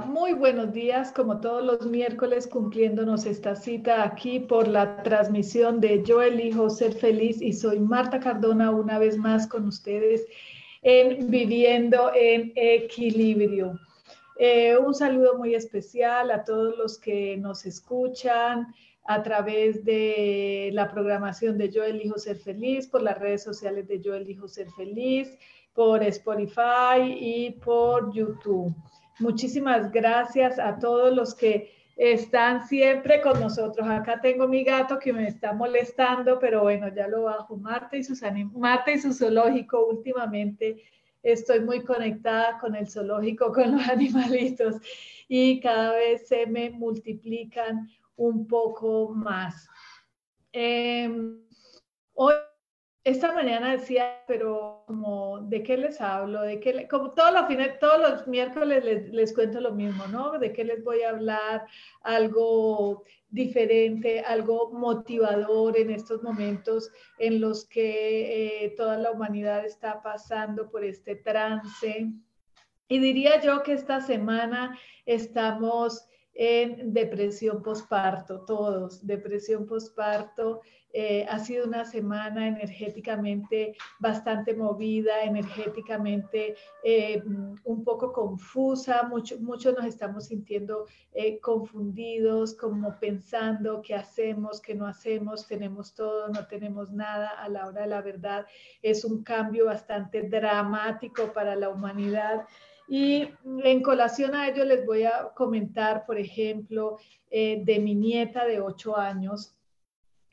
Muy buenos días, como todos los miércoles cumpliéndonos esta cita aquí por la transmisión de Yo elijo ser feliz y soy Marta Cardona una vez más con ustedes en Viviendo en Equilibrio. Eh, un saludo muy especial a todos los que nos escuchan a través de la programación de Yo elijo ser feliz, por las redes sociales de Yo elijo ser feliz, por Spotify y por YouTube. Muchísimas gracias a todos los que están siempre con nosotros. Acá tengo mi gato que me está molestando, pero bueno, ya lo bajo. Marta y, Marta y su zoológico últimamente estoy muy conectada con el zoológico, con los animalitos y cada vez se me multiplican un poco más. Em, hoy esta mañana decía, pero como, ¿de qué les hablo? ¿De qué como todos los, fines, todos los miércoles les, les, cuento lo mismo, ¿no? ¿De qué les voy a hablar? Algo diferente, algo motivador en estos momentos en los que eh, toda la humanidad está pasando por este trance. Y diría yo que esta semana estamos en depresión posparto, todos, depresión posparto eh, ha sido una semana energéticamente bastante movida, energéticamente eh, un poco confusa. Mucho, muchos nos estamos sintiendo eh, confundidos, como pensando qué hacemos, qué no hacemos, tenemos todo, no tenemos nada. A la hora de la verdad es un cambio bastante dramático para la humanidad. Y en colación a ello les voy a comentar, por ejemplo, de mi nieta de 8 años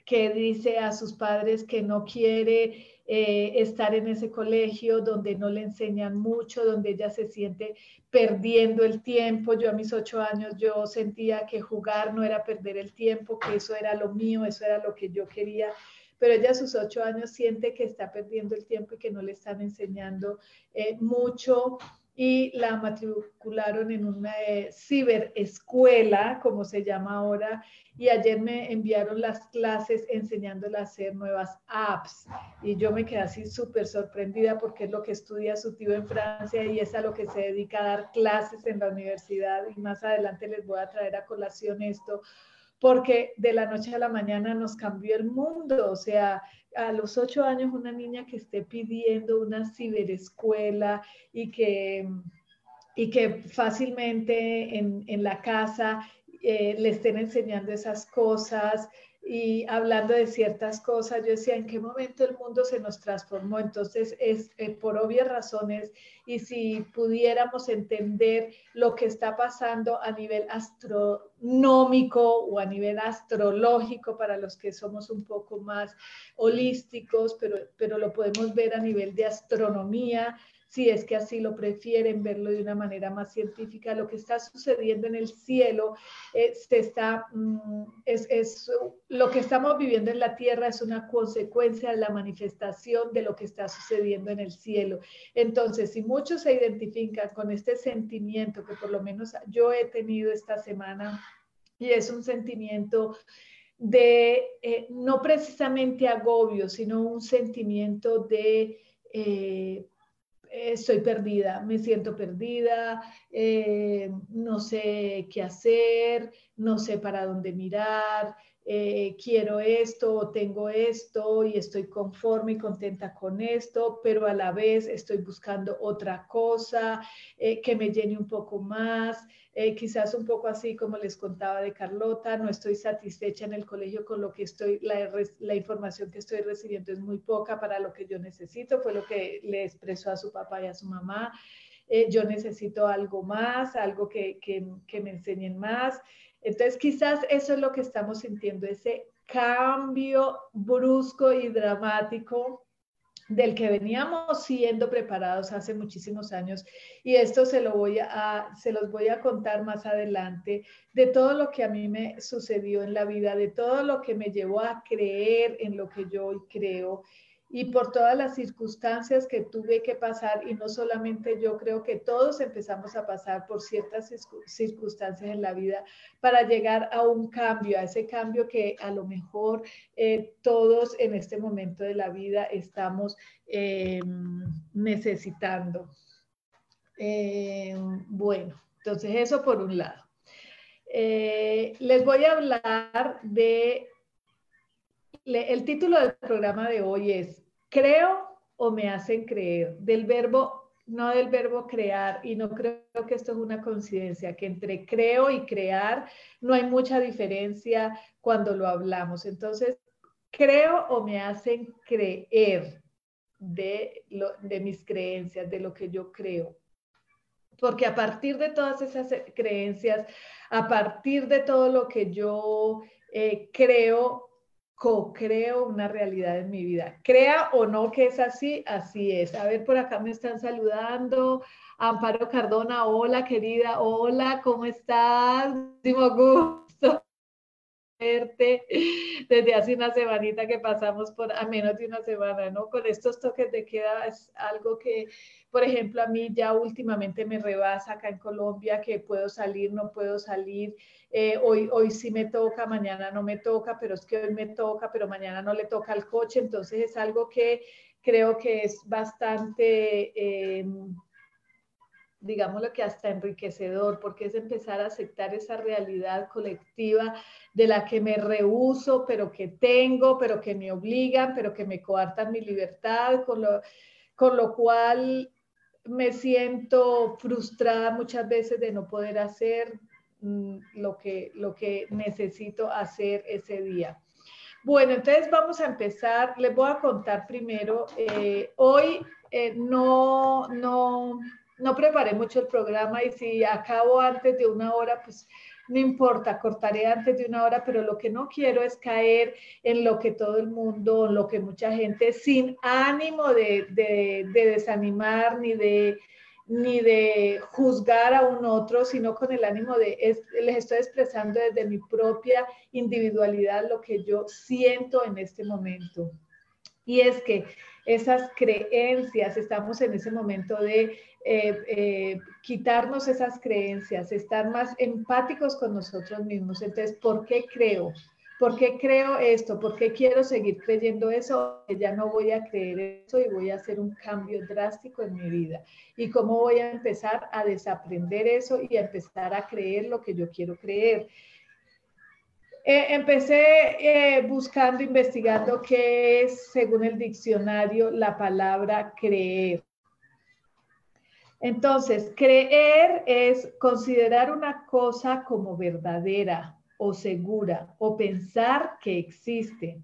que dice a sus padres que no quiere eh, estar en ese colegio donde no le enseñan mucho, donde ella se siente perdiendo el tiempo. Yo a mis ocho años yo sentía que jugar no era perder el tiempo, que eso era lo mío, eso era lo que yo quería. Pero ella a sus ocho años siente que está perdiendo el tiempo y que no le están enseñando eh, mucho y la matricularon en una eh, ciberescuela, como se llama ahora, y ayer me enviaron las clases enseñándola a hacer nuevas apps. Y yo me quedé así súper sorprendida porque es lo que estudia su tío en Francia y es a lo que se dedica a dar clases en la universidad. Y más adelante les voy a traer a colación esto, porque de la noche a la mañana nos cambió el mundo. O sea, a los ocho años una niña que esté pidiendo una ciberescuela y que, y que fácilmente en, en la casa eh, le estén enseñando esas cosas y hablando de ciertas cosas, yo decía, ¿en qué momento el mundo se nos transformó? Entonces, es eh, por obvias razones, y si pudiéramos entender lo que está pasando a nivel astronómico o a nivel astrológico, para los que somos un poco más holísticos, pero, pero lo podemos ver a nivel de astronomía, si es que así lo prefieren verlo de una manera más científica, lo que está sucediendo en el cielo eh, está, mm, es, es, lo que estamos viviendo en la tierra es una consecuencia de la manifestación de lo que está sucediendo en el cielo. Entonces, si muchos se identifican con este sentimiento que por lo menos yo he tenido esta semana, y es un sentimiento de eh, no precisamente agobio, sino un sentimiento de eh, estoy perdida, me siento perdida, eh, no sé qué hacer, no sé para dónde mirar, eh, quiero esto tengo esto y estoy conforme y contenta con esto, pero a la vez estoy buscando otra cosa eh, que me llene un poco más. Eh, quizás un poco así como les contaba de Carlota, no estoy satisfecha en el colegio con lo que estoy, la, la, información que estoy recibiendo es muy poca para lo que yo necesito, fue lo que le expresó a su papá y a su mamá. Yo necesito algo más, algo que, que, que me enseñen más. Entonces, quizás eso es lo que estamos sintiendo, ese cambio brusco y dramático del que veníamos siendo preparados hace muchísimos años y esto se lo voy a se los voy a contar más adelante de todo lo que a mí me sucedió en la vida, de todo lo que me llevó a creer en lo que yo hoy creo y por todas las circunstancias que tuve que pasar, y no solamente yo, creo que todos empezamos a pasar por ciertas circunstancias en la vida para llegar a un cambio, a ese cambio que a lo mejor eh, todos en este momento de la vida estamos em, necesitando. Em, bueno, entonces eso por un lado. Eh, les voy a hablar de el título del programa de hoy es creo o me hacen creer, del verbo, no del verbo crear, y no creo que esto es una coincidencia, que entre creo y crear no hay mucha diferencia cuando lo hablamos. Entonces, creo o me hacen creer de, de mis creencias, de lo que yo creo. Porque a partir de todas esas creencias, a partir de todo lo que yo eh, creo, co-creo una realidad en mi vida. Crea o no que es así, así es. A ver, por acá me están saludando. Amparo Cardona, hola querida, hola, ¿cómo estás? Gusto verte desde hace una semanita que pasamos por, a menos de una semana, ¿no? Con estos toques de queda es algo que, por ejemplo, a mí ya últimamente me rebasa acá en Colombia, que puedo salir, no puedo salir. Eh, hoy, hoy sí me toca, mañana no me toca, pero es que hoy me toca, pero mañana no le toca al coche. Entonces es algo que creo que es bastante, eh, digámoslo que hasta enriquecedor, porque es empezar a aceptar esa realidad colectiva de la que me rehuso, pero que tengo, pero que me obligan, pero que me coartan mi libertad, con lo, con lo cual me siento frustrada muchas veces de no poder hacer Mm, lo que, lo que necesito hacer ese día. Bueno, entonces vamos a empezar. Les voy a contar primero. Eh, hoy eh, no, no, no preparé mucho el programa y si acabo antes de una hora, pues no importa, cortaré antes de una hora, pero lo que no quiero es caer en lo que todo el mundo, en lo que mucha gente, sin ánimo de, de desanimar ni de ni de juzgar a un otro, sino con el ánimo de, les estoy expresando desde mi propia individualidad lo que yo siento en este momento. Y es que esas creencias, estamos en ese momento de eh, eh, quitarnos esas creencias, estar más empáticos con nosotros mismos. Entonces, ¿por qué creo? ¿Por qué creo esto? ¿Por qué quiero seguir creyendo eso? Ya no voy a creer eso y voy a hacer un cambio drástico en mi vida. ¿Y cómo voy a empezar a desaprender eso y a empezar a creer lo que yo quiero creer? Eh, empecé eh, buscando, investigando qué es, según el diccionario, la palabra creer. Entonces, creer es considerar una cosa como verdadera, o segura o pensar que existe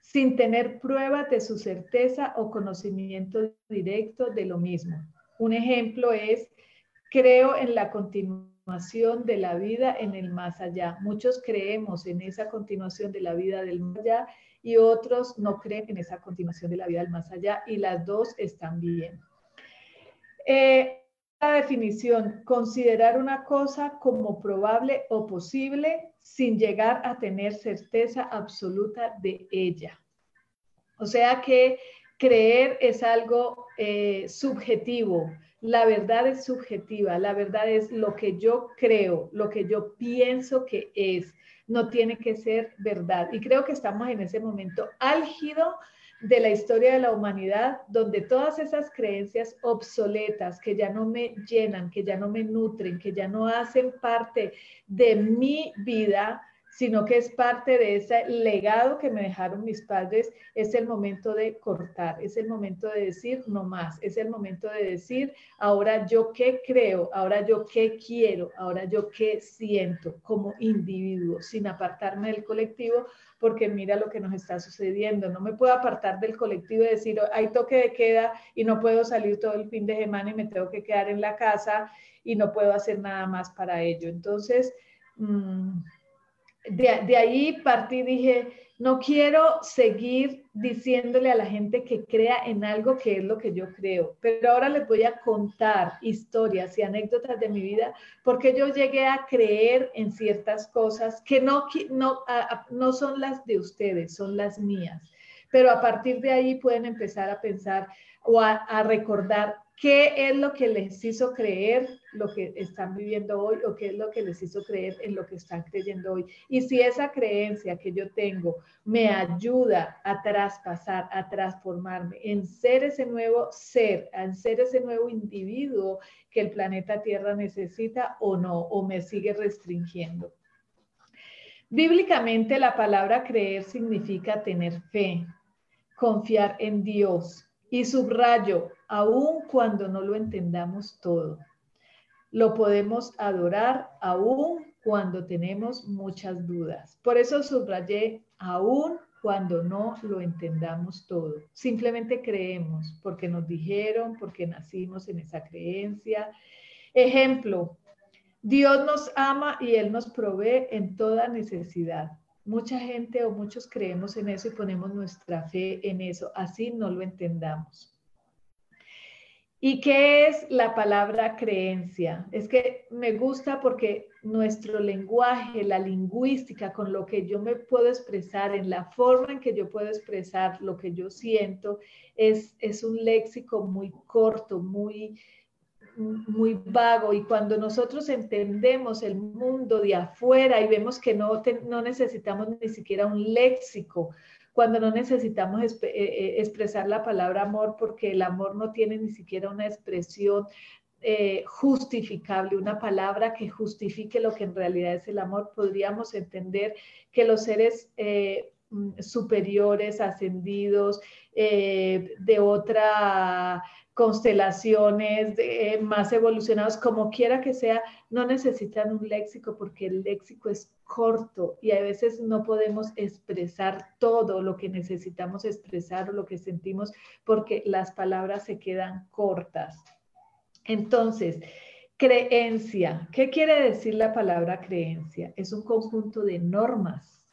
sin tener pruebas de su certeza o conocimiento directo de lo mismo. Un ejemplo es, creo en la de la vida en el más allá. Muchos creemos en esa continuación de la vida del más allá y otros no creen en esa continuación de la vida del más allá y las dos están bien. Eh, la definición, considerar una cosa como probable o posible sin llegar a tener certeza absoluta de ella. O sea que creer es algo eh, subjetivo, la verdad es subjetiva, la verdad es lo que yo creo, lo que yo pienso que es, no tiene que ser verdad. Y creo que estamos en ese momento álgido de la historia de la humanidad, donde todas esas creencias obsoletas que ya no me llenan, que ya no me nutren, que ya no hacen parte de mi vida, sino que es parte de ese legado que me dejaron mis padres, es el momento de cortar, es el momento de decir no más, es el momento de decir ahora yo qué creo, ahora yo qué quiero, ahora yo qué siento como individuo, sin apartarme del colectivo, porque mira lo que nos está sucediendo. No me puedo apartar del colectivo y decir, hay toque de queda y no puedo salir todo el fin de semana y me tengo que quedar en la casa y no puedo hacer nada más para ello. Entonces, mm, de, ahí partí dije, no quiero seguir diciéndole a la gente que crea en algo que es lo que yo creo, pero ahora les voy a contar historias y anécdotas de mi vida porque yo llegué a creer en ciertas cosas que no, no, no son las de ustedes, son las mías. Pero a partir de ahí pueden empezar a pensar o a recordar ¿Qué es lo que les hizo creer lo que están viviendo hoy o qué es lo que les hizo creer en lo que están creyendo hoy? Y si esa creencia que yo tengo me ayuda a traspasar, a transformarme en ser ese nuevo ser, en ser ese nuevo individuo que el planeta Tierra necesita o no, o me sigue restringiendo. Bíblicamente la palabra creer significa tener fe, confiar en Dios y subrayo aun cuando no lo entendamos todo. Lo podemos adorar aún cuando tenemos muchas dudas. Por eso subrayé aún cuando no lo entendamos todo. Simplemente creemos porque nos dijeron, porque nacimos en esa creencia. Ejemplo, Dios nos ama y Él nos provee en toda necesidad. Mucha gente o muchos creemos en eso y ponemos nuestra fe en eso, así no lo entendamos. ¿Y qué es la palabra creencia? Es que me gusta porque nuestro lenguaje, la lingüística, con lo que yo me puedo expresar, en la forma en que yo puedo expresar lo que yo siento, es, es un léxico muy corto, muy, muy vago. Y cuando nosotros entendemos el mundo de afuera y vemos que no, no necesitamos ni siquiera un léxico cuando no necesitamos eh, eh, expresar la palabra amor porque el amor no tiene ni siquiera una expresión eh, justificable, una palabra que justifique lo que en realidad es el amor, podríamos entender que los seres mm, superiores, ascendidos, de otra constelaciones más evolucionados, como quiera que sea, no necesitan un léxico porque el léxico es corto y a veces no podemos expresar todo lo que necesitamos expresar o lo que sentimos porque las palabras se quedan cortas. Entonces, creencia. ¿Qué quiere decir la palabra creencia? Es un conjunto de normas,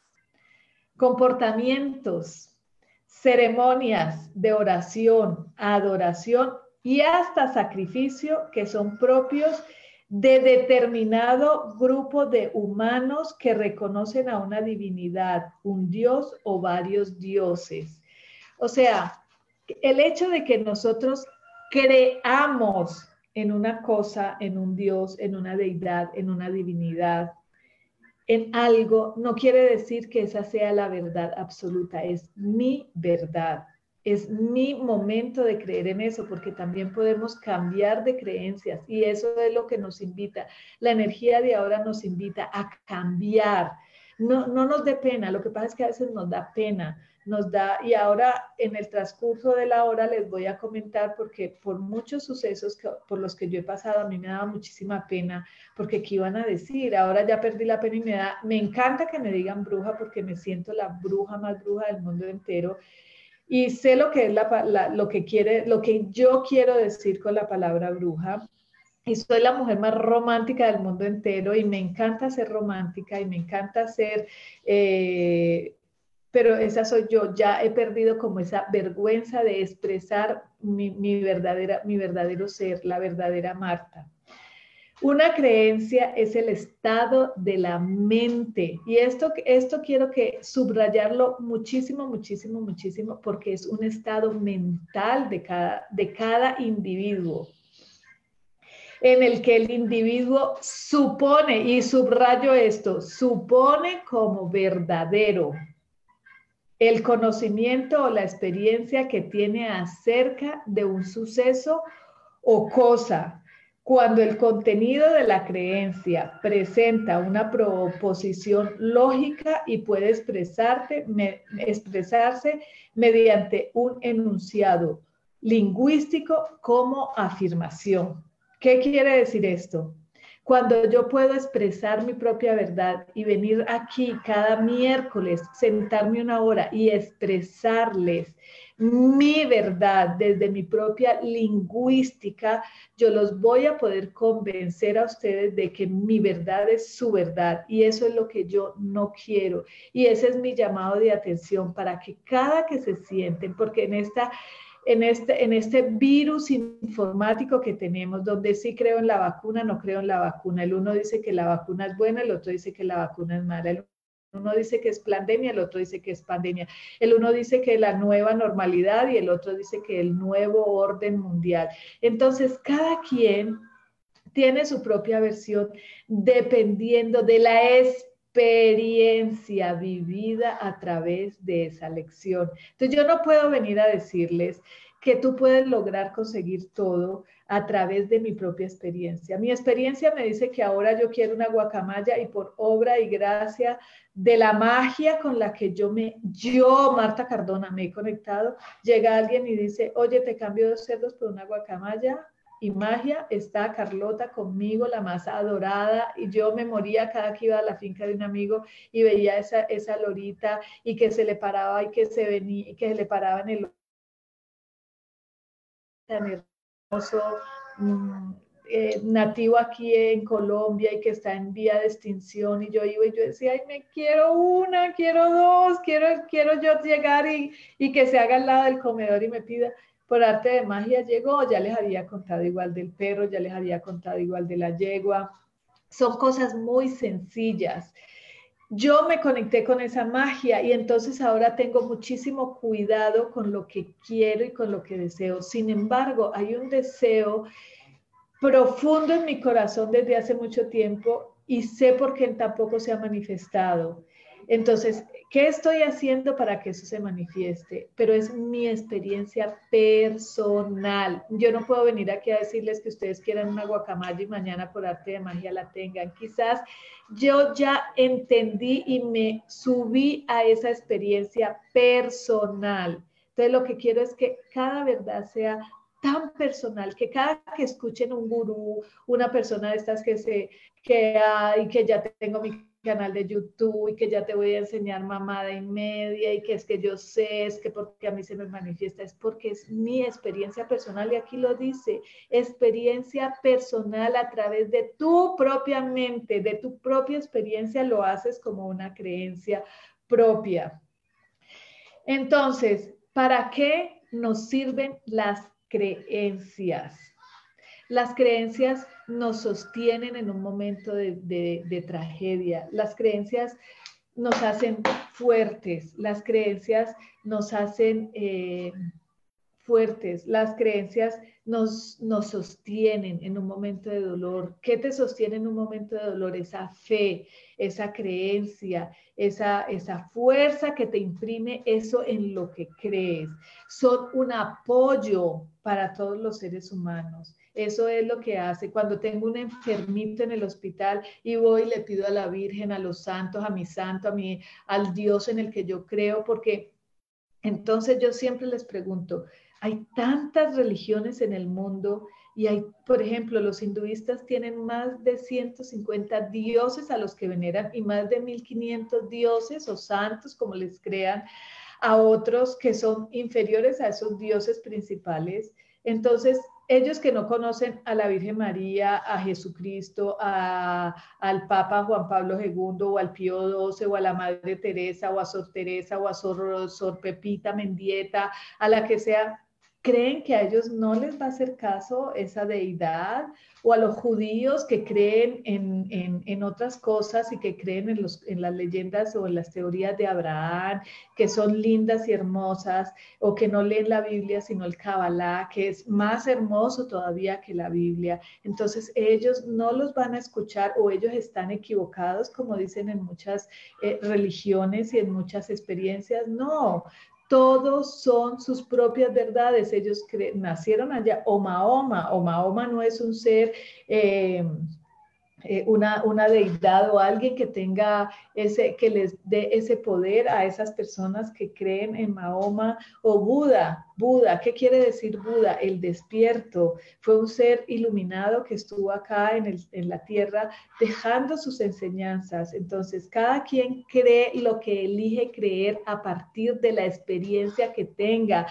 comportamientos, ceremonias de oración, adoración y hasta sacrificio que son propios de determinado grupo de humanos que reconocen a una divinidad, un dios o varios dioses. O sea, el hecho de que nosotros creamos en una cosa, en un dios, en una deidad, en una divinidad, en algo, no quiere decir que esa sea la verdad absoluta, es mi verdad. Es mi momento de creer en eso, porque también podemos cambiar de creencias y eso es lo que nos invita. La energía de ahora nos invita a cambiar. No, no nos dé pena, lo que pasa es que a veces nos da pena nos da, y ahora en el transcurso de la hora les voy a comentar porque por muchos sucesos por los que yo he pasado, a mí me daba muchísima pena, porque qué iban a decir, ahora ya perdí la pena y me da, me encanta que me digan bruja porque me siento la bruja más bruja del mundo entero y sé lo que es la, lo que quiere, lo que yo quiero decir con la palabra bruja. Y soy la mujer más romántica del mundo entero y me encanta ser romántica y me encanta ser eh, pero esa soy yo, ya he perdido como esa vergüenza de expresar mi, verdadera, mi verdadero ser, la verdadera Marta. Una creencia es el estado de la mente. Y esto, esto quiero que subrayarlo muchísimo, muchísimo, muchísimo, porque es un estado mental de cada, de cada individuo en el que el individuo supone, y subrayo esto, supone como verdadero el conocimiento o la experiencia que tiene acerca de un suceso o cosa Cuando el contenido de la creencia presenta una proposición lógica y puede expresarse mediante un enunciado lingüístico como afirmación. ¿Qué quiere decir esto? Cuando yo puedo expresar mi propia verdad y venir aquí cada miércoles, sentarme una hora y expresarles mi verdad desde mi propia lingüística, yo los voy a poder convencer a ustedes de que mi verdad es su verdad y eso es lo que yo no quiero. Y ese es mi llamado de atención para que cada que se sienten, porque en esta... En este, en este virus informático que tenemos, donde sí creo en la vacuna, no creo en la vacuna. El uno dice que la vacuna es buena, el otro dice que la vacuna es mala. Uno dice que es pandemia, el otro dice que es pandemia. El uno dice que la nueva normalidad y el otro dice que el nuevo orden mundial. Entonces, cada quien tiene su propia versión dependiendo de la experiencia vivida a través de esa lección. Entonces, yo no puedo venir a decirles que tú puedes lograr conseguir todo a través de mi propia experiencia. Mi experiencia me dice que ahora yo quiero una guacamaya y por obra y gracia de la magia con la que yo me, yo, Marta Cardona, me he conectado, llega alguien y dice, oye, te cambio dos cerdos por una guacamaya y magia, está Carlota conmigo, la más adorada, y yo me moría cada que iba a la finca de un amigo y veía esa, esa lorita y que se le paraba y que se venía, y que se le paraba en el Mm, eh, nativo aquí en Colombia y que está en vía de extinción y yo iba y yo decía, ay, me quiero una, quiero dos, quiero, quiero yo llegar y, y que se haga al lado del comedor y me pida, por arte de magia llegó, ya les había contado igual del perro, ya les había contado igual de la yegua, son cosas muy sencillas yo me conecté con esa magia y entonces ahora tengo muchísimo cuidado con lo que quiero y con lo que deseo. Sin embargo, hay un deseo profundo en mi corazón desde hace mucho tiempo y sé por qué tampoco se ha manifestado. Entonces, ¿qué estoy haciendo para que eso se manifieste? Pero es mi experiencia personal. Yo no puedo venir aquí a decirles que ustedes quieran una guacamaya y mañana por arte de magia la tengan. Quizás yo ya entendí y me subí a esa experiencia personal. Entonces, lo que quiero es que cada verdad sea tan personal que cada que escuchen un gurú, una persona de estas que se que hay que ya tengo mi canal de YouTube y que ya te voy a enseñar mamada y media y que es que yo sé, es que porque a mí se me manifiesta, es porque es mi experiencia personal y aquí lo dice, experiencia personal a través de tu propia mente, de tu propia experiencia lo haces como una creencia propia. Entonces, ¿para qué nos sirven las creencias? Las creencias nos sostienen en un momento de, tragedia. Las creencias nos hacen fuertes, las creencias nos hacen eh, fuertes, las creencias nos, nos sostienen en un momento de dolor. ¿Qué te sostiene en un momento de dolor? Esa fe, esa creencia, esa, esa fuerza que te imprime eso en lo que crees. Son un apoyo para todos los seres humanos. Eso es lo que hace. Cuando tengo un enfermito en el hospital y voy le pido a la Virgen, a los santos, a mi santo, a mi, al Dios en el que yo creo, porque entonces yo siempre les pregunto, hay tantas religiones en el mundo y hay, por ejemplo, los hinduistas tienen más de 150 dioses a los que veneran y más de 1500 dioses o santos, como les crean, a otros que son inferiores a esos dioses principales. Entonces, ellos que no conocen a la Virgen María, a Jesucristo, al Papa Juan Pablo II o al Pío XII o a la Madre Teresa o a Sor Teresa o a Sor, Sor Pepita Mendieta, a la que sea, creen que a ellos no les va a hacer caso esa deidad o a los judíos que creen en, otras cosas y que creen en, los, en las leyendas o en las teorías de Abraham, que son lindas y hermosas, o que no leen la Biblia sino el Kabbalah, que es más hermoso todavía que la Biblia. Entonces ellos no los van a escuchar o ellos están equivocados, como dicen en muchas eh, religiones y en muchas experiencias. No, todos son sus propias verdades. Ellos nacieron allá, o Mahoma, o Mahoma no es un ser... Eh, eh, una, una, deidad o alguien que tenga ese, que les dé ese poder a esas personas que creen en Mahoma o Buda. Buda, ¿qué quiere decir Buda? El despierto. Fue un ser iluminado que estuvo acá en, el, en la tierra dejando sus enseñanzas. Entonces, cada quien cree lo que elige creer a partir de la experiencia que tenga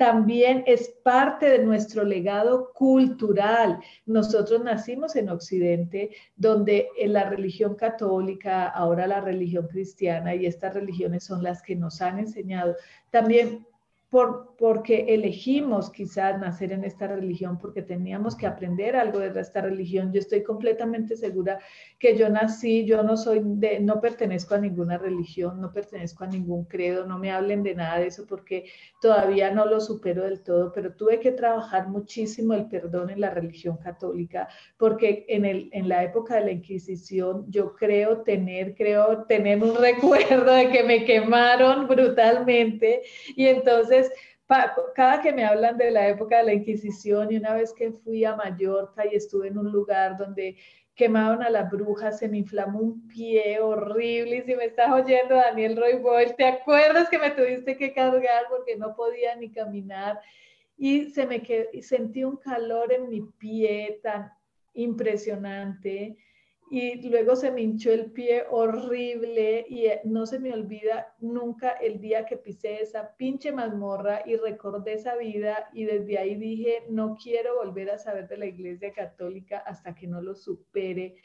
también es parte de nuestro legado cultural. Nosotros nacimos en Occidente, donde en la religión católica, ahora la religión cristiana, y estas religiones son las que nos han enseñado también por, porque elegimos quizás nacer en esta religión, porque teníamos que aprender algo de esta religión. Yo estoy completamente segura que yo nací, yo no soy de, no pertenezco a ninguna religión, no pertenezco a ningún credo, no me hablen de nada de eso porque todavía no lo supero del todo, pero tuve que trabajar muchísimo el perdón en la religión católica, porque en, el, en la época de la Inquisición yo creo tener, creo tener un recuerdo de que me quemaron brutalmente y entonces cada que me hablan de la época de la Inquisición y una vez que fui a Mallorca y estuve en un lugar donde quemaban a la bruja, se me inflamó un pie horrible. Y si me estás oyendo, Daniel Roy Boyle, ¿te acuerdas que me tuviste que cargar porque no podía ni caminar? Y se me y sentí un calor en mi pie tan impresionante y luego se me hinchó el pie horrible y eh, no se me olvida nunca el día que pisé esa pinche mazmorra y recordé esa vida y desde ahí dije, no quiero volver a saber de la iglesia católica hasta que no lo supere.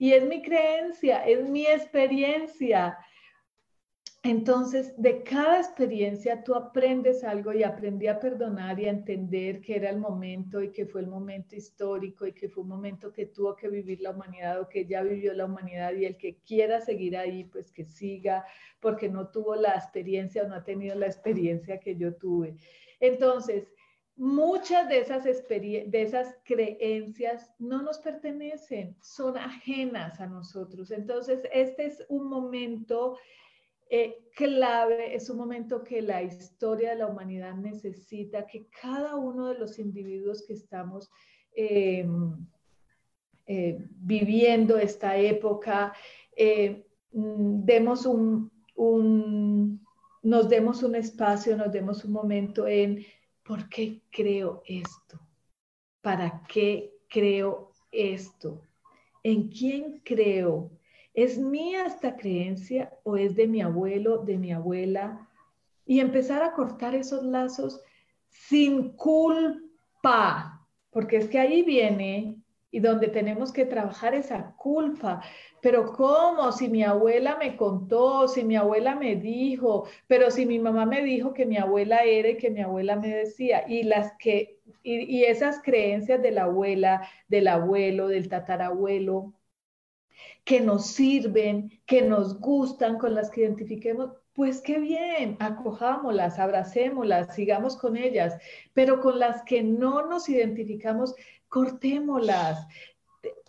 Y es mi creencia, es mi experiencia. Entonces, de cada experiencia tú aprendes algo y aprendí a perdonar y a entender que era el momento y que fue el momento histórico y que fue un momento que tuvo que vivir la humanidad o que ya vivió la humanidad y el que quiera seguir ahí, pues que siga, porque no tuvo la experiencia o no ha tenido la experiencia que yo tuve. Entonces, muchas de esas, de esas creencias no nos pertenecen, son ajenas a nosotros. Entonces, este es un momento eh, clave, es un momento que la historia de la humanidad necesita, que cada uno de los individuos que estamos em, eh, viviendo esta época, eh, mm, demos un, nos demos un espacio, nos demos un momento en por qué creo esto, para qué creo esto, en quién creo, ¿Es mía esta creencia o es de mi abuelo, de mi abuela? Y empezar a cortar esos lazos sin culpa, porque es que ahí viene y donde tenemos que trabajar esa culpa. Pero ¿cómo? Si mi abuela me contó, si mi abuela me dijo, pero si mi mamá me dijo que mi abuela era y que mi abuela me decía, y las que, y, esas creencias de la abuela, del abuelo, del tatarabuelo, que nos sirven, que nos gustan, con las que identifiquemos, pues qué bien, acojámoslas, abracémoslas, sigamos con ellas, pero con las que no nos identificamos, cortémoslas,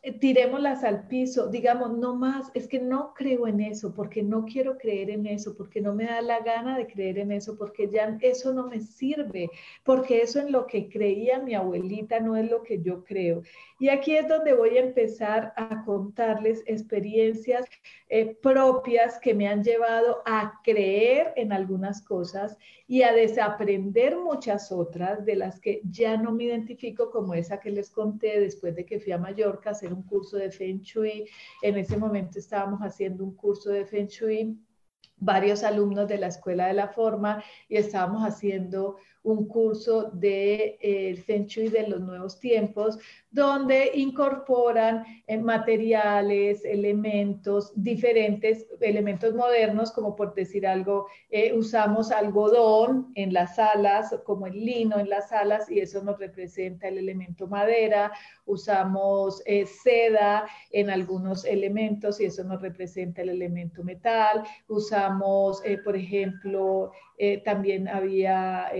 eh, tirémoslas al piso, digamos, no más, es que no creo en eso, porque no quiero creer en eso, porque no me da la gana de creer en eso, porque ya eso no me sirve, porque eso en lo que creía mi abuelita no es lo que yo creo. Y aquí es donde voy a empezar a contarles experiencias eh, propias que me han llevado a creer en algunas cosas y a desaprender muchas otras de las que ya no me identifico como esa que les conté después de que fui a Mallorca a hacer un curso de Feng Shui. En ese momento estábamos haciendo un curso de Feng Shui varios alumnos de la Escuela de la Forma y estábamos haciendo un curso de eh, Feng Shui de los nuevos tiempos, donde incorporan eh, materiales, elementos, diferentes elementos modernos, como por decir algo, eh, usamos algodón en las alas, como el lino en las alas, y eso nos representa el elemento madera, usamos seda en algunos elementos, y eso nos representa el elemento metal, usamos, por ejemplo, también había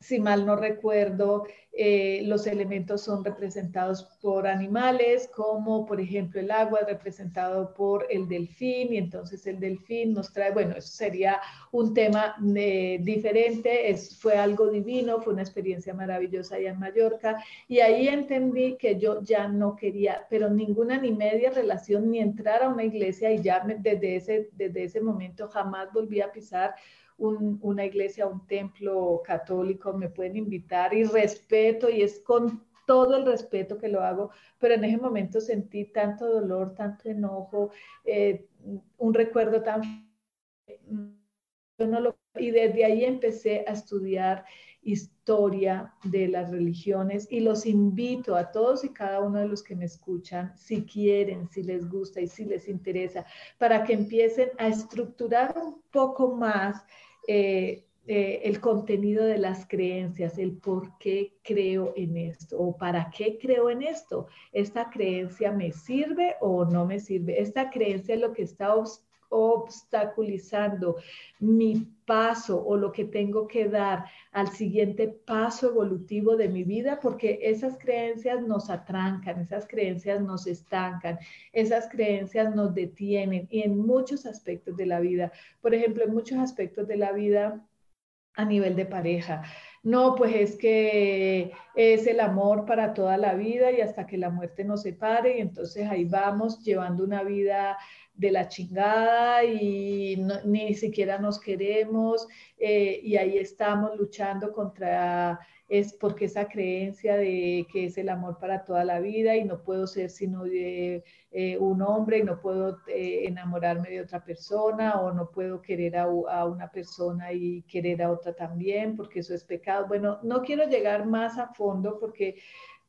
si mal no recuerdo, eh, los elementos son representados por animales, como por ejemplo el agua es representado por el delfín, y entonces el delfín nos trae, bueno, eso sería un tema eh, diferente, es, fue algo divino, fue una experiencia maravillosa allá en Mallorca, y ahí entendí que yo ya no quería, pero ninguna ni media relación, ni entrar a una iglesia, y ya desde, ese, desde ese momento jamás volví a pisar una iglesia, un templo católico, me pueden invitar y respeto y es con todo el respeto que lo hago, pero en ese momento sentí tanto dolor, tanto enojo, eh, un recuerdo tan... Yo no lo, y desde ahí empecé a estudiar historia de las religiones y los invito a todos y cada uno de los que me escuchan, si quieren, si les gusta y si les interesa, para que empiecen a estructurar un poco más eh, eh, el contenido de las creencias, el por qué creo en esto o para qué creo en esto. ¿Esta creencia me sirve o no me sirve? ¿Esta creencia es lo que está obstaculizando mi paso o lo que tengo que dar al siguiente paso evolutivo de mi vida, porque esas creencias nos atrancan, esas creencias nos estancan, esas creencias nos detienen y en muchos aspectos de la vida, por ejemplo, en muchos aspectos de la vida a nivel de pareja. No, pues es que es el amor para toda la vida y hasta que la muerte nos separe y entonces ahí vamos llevando una vida de la chingada y ni siquiera nos queremos eh, y ahí estamos luchando contra es porque esa creencia de que es el amor para toda la vida y no puedo ser sino de eh, un hombre y no puedo eh, enamorarme de otra persona o no puedo querer a, a, una persona y querer a otra también porque eso es pecado. Bueno, no quiero llegar más a fondo porque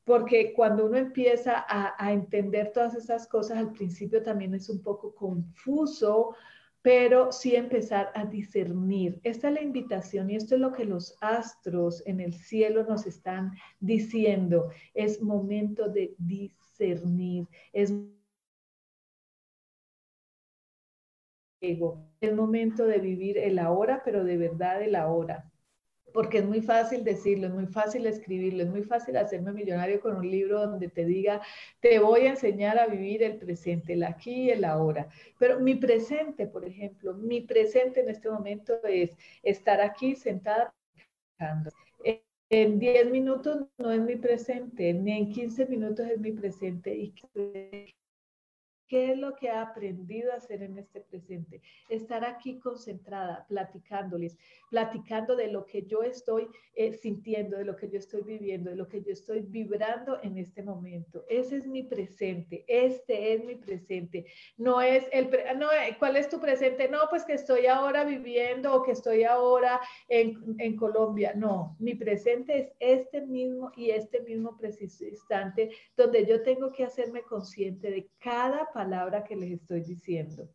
porque cuando uno empieza a, entender todas esas cosas, al principio también es un poco confuso, pero sí empezar a discernir. Esta es la invitación y esto es lo que los astros en el cielo nos están diciendo. Es momento de discernir, es el momento de vivir el ahora, pero de verdad el ahora porque es muy fácil decirlo, es muy fácil escribirlo, es muy fácil hacerme millonario con un libro donde te diga, te voy a enseñar a vivir el presente, el aquí y el ahora. Pero mi presente, por ejemplo, mi presente en este momento es estar aquí sentada. En 10 minutos no es mi presente, ni en 15 minutos es mi presente. Y ¿Qué es lo que ha aprendido a hacer en este presente? Estar aquí concentrada, platicándoles, platicando de lo que yo estoy eh, sintiendo, de lo que yo estoy viviendo, de lo que yo estoy vibrando en este momento. Ese es mi presente, este es mi presente. No es el, no, eh, ¿cuál es tu presente? No, pues que estoy ahora viviendo o que estoy ahora en, en Colombia. No, mi presente es este mismo y este mismo preciso instante donde yo tengo que hacerme consciente de cada palabra que les estoy diciendo.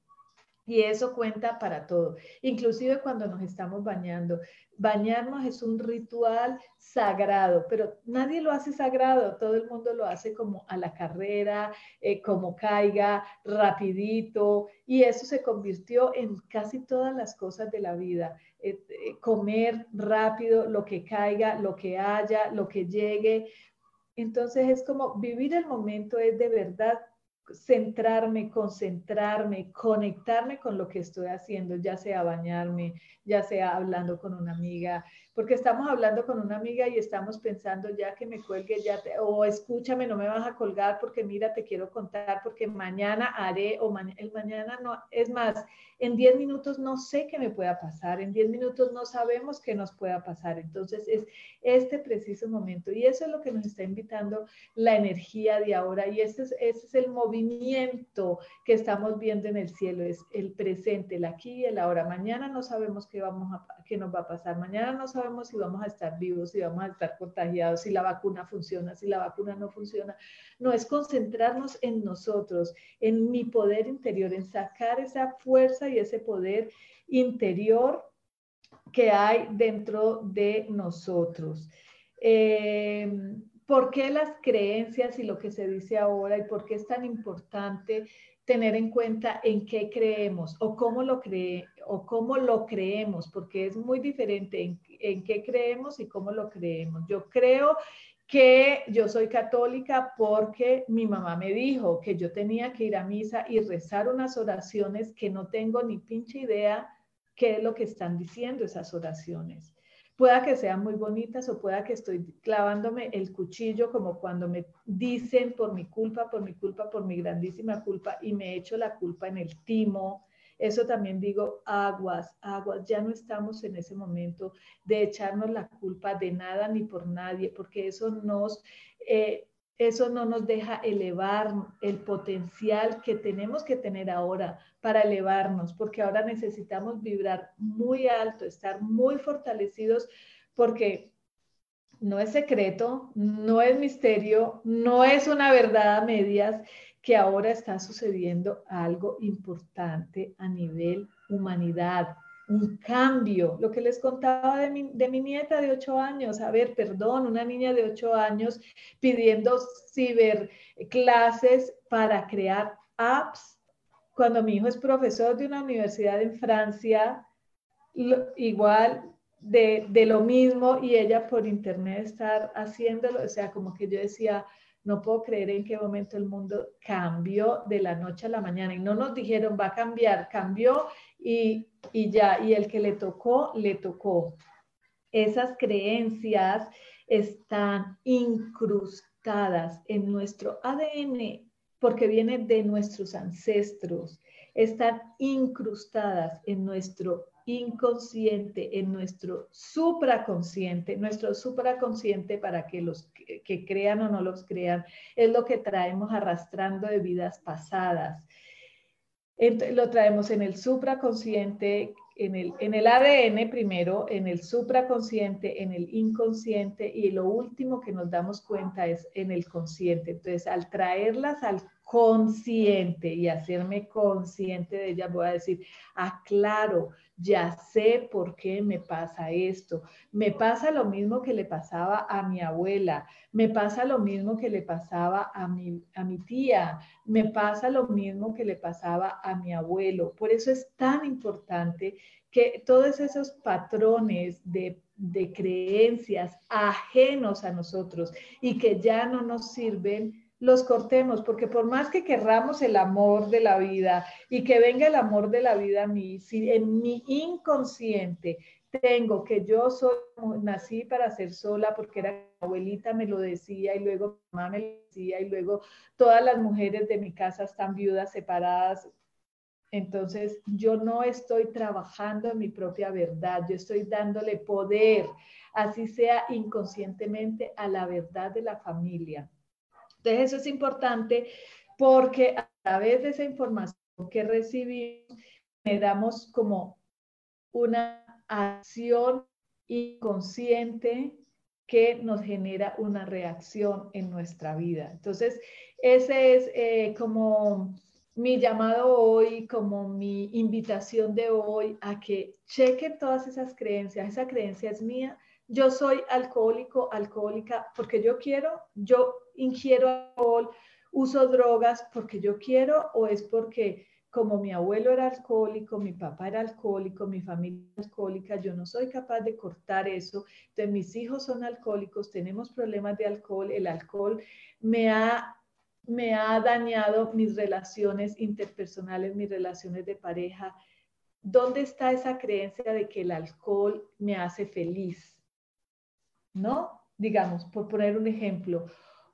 Y eso cuenta para todo, inclusive cuando nos estamos bañando. Bañarnos es un ritual sagrado, pero nadie lo hace sagrado, todo el mundo lo hace como a la carrera, eh, como caiga, rapidito, y eso se convirtió en casi todas las cosas de la vida. Eh, eh, comer rápido, lo que caiga, lo que haya, lo que llegue. Entonces es como vivir el momento es de verdad centrarme, concentrarme, conectarme con lo que estoy haciendo, ya sea bañarme, ya sea hablando con una amiga, porque estamos hablando con una amiga y estamos pensando ya que me cuelgue, ya o escúchame, no me vas a colgar porque mira, te quiero contar porque mañana haré o el mañana no, es más, en 10 minutos no sé qué me pueda pasar, en 10 minutos no sabemos qué nos pueda pasar, entonces es este preciso momento. Y eso es lo que nos está invitando la energía de ahora. Y ese es, ese es el movimiento que estamos viendo en el cielo, es el presente, el aquí y el ahora, mañana no sabemos qué, vamos a, qué nos va a pasar, mañana no sabemos si vamos a estar vivos, si vamos a estar contagiados, si la vacuna funciona, si la vacuna no funciona. No es concentrarnos en nosotros, en mi poder interior, en sacar esa fuerza y ese poder interior que hay dentro de nosotros. Eh, ¿Por qué las creencias y lo que se dice ahora y por qué es tan importante tener en cuenta en qué creemos o cómo lo cree o cómo lo creemos, porque es muy diferente en qué creemos y cómo lo creemos. Yo creo que yo soy católica porque mi mamá me dijo que yo tenía que ir a misa y rezar unas oraciones que no tengo ni pinche idea qué es lo que están diciendo esas oraciones. Pueda que sean muy bonitas o pueda que estoy clavándome el cuchillo como cuando me dicen por mi culpa, por mi culpa, por mi grandísima culpa y me echo la culpa en el timo eso también digo, aguas, aguas, ya no estamos en ese momento de echarnos la culpa de nada ni por nadie, porque eso nos... Eh, eso no nos deja elevar el potencial que tenemos que tener ahora para elevarnos, porque ahora necesitamos vibrar muy alto, estar muy fortalecidos, porque no es secreto, no es misterio, no es una verdad a medias que ahora está sucediendo algo importante a nivel humanidad, un cambio. Lo que les contaba de mi, nieta de ocho años, a ver, perdón, una niña de ocho años pidiendo ciberclases para crear apps. Cuando mi hijo es profesor de una universidad en Francia, igual de, de lo mismo y ella por internet estar haciéndolo, o sea, como que yo decía, no puedo creer en qué momento el mundo cambió de la noche a la mañana y no nos dijeron va a cambiar, cambió y, y ya, y el que le tocó, le tocó. Esas creencias están incrustadas en nuestro ADN porque vienen de nuestros ancestros, están incrustadas en nuestro inconsciente, en nuestro supraconsciente. Nuestro supraconsciente, para que los que, crean o no los crean, es lo que traemos arrastrando de vidas pasadas. lo traemos en el supraconsciente, en el, en el ADN primero, en el supraconsciente, en el inconsciente y lo último que nos damos cuenta es en el consciente. Entonces, al traerlas al consciente y hacerme consciente de ellas, voy a decir, ah, claro, ya sé por qué me pasa esto. Me pasa lo mismo que le pasaba a mi abuela, me pasa lo mismo que le pasaba a mi, a mi tía, me pasa lo mismo que le pasaba a mi abuelo. Por eso es tan importante que todos esos patrones de, de creencias ajenos a nosotros y que ya no nos sirven, los cortemos, porque por más que querramos el amor de la vida y que venga el amor de la vida a mí, si en mi inconsciente tengo que yo soy, nací para ser sola porque era abuelita me lo decía y luego mamá me decía y luego todas las mujeres de mi casa están viudas, separadas. Entonces yo no estoy trabajando en mi propia verdad, yo estoy dándole poder, así sea inconscientemente, a la verdad de la familia. Entonces, eso es importante porque a través de esa información que recibimos, le damos como una acción inconsciente que nos genera una reacción en nuestra vida. Entonces, ese es eh, como mi llamado hoy, como mi invitación de hoy a que chequen todas esas creencias. Esa creencia es mía. Yo soy alcohólico, alcohólica, porque yo quiero, yo ingiero alcohol, uso drogas porque yo quiero o es porque como mi abuelo era alcohólico, mi papá era alcohólico, mi familia era alcohólica, yo no soy capaz de cortar eso. Entonces mis hijos son alcohólicos, tenemos problemas de alcohol, el alcohol me ha, me ha dañado mis relaciones interpersonales, mis relaciones de pareja. ¿Dónde está esa creencia de que el alcohol me hace feliz? ¿No? Digamos, por poner un ejemplo,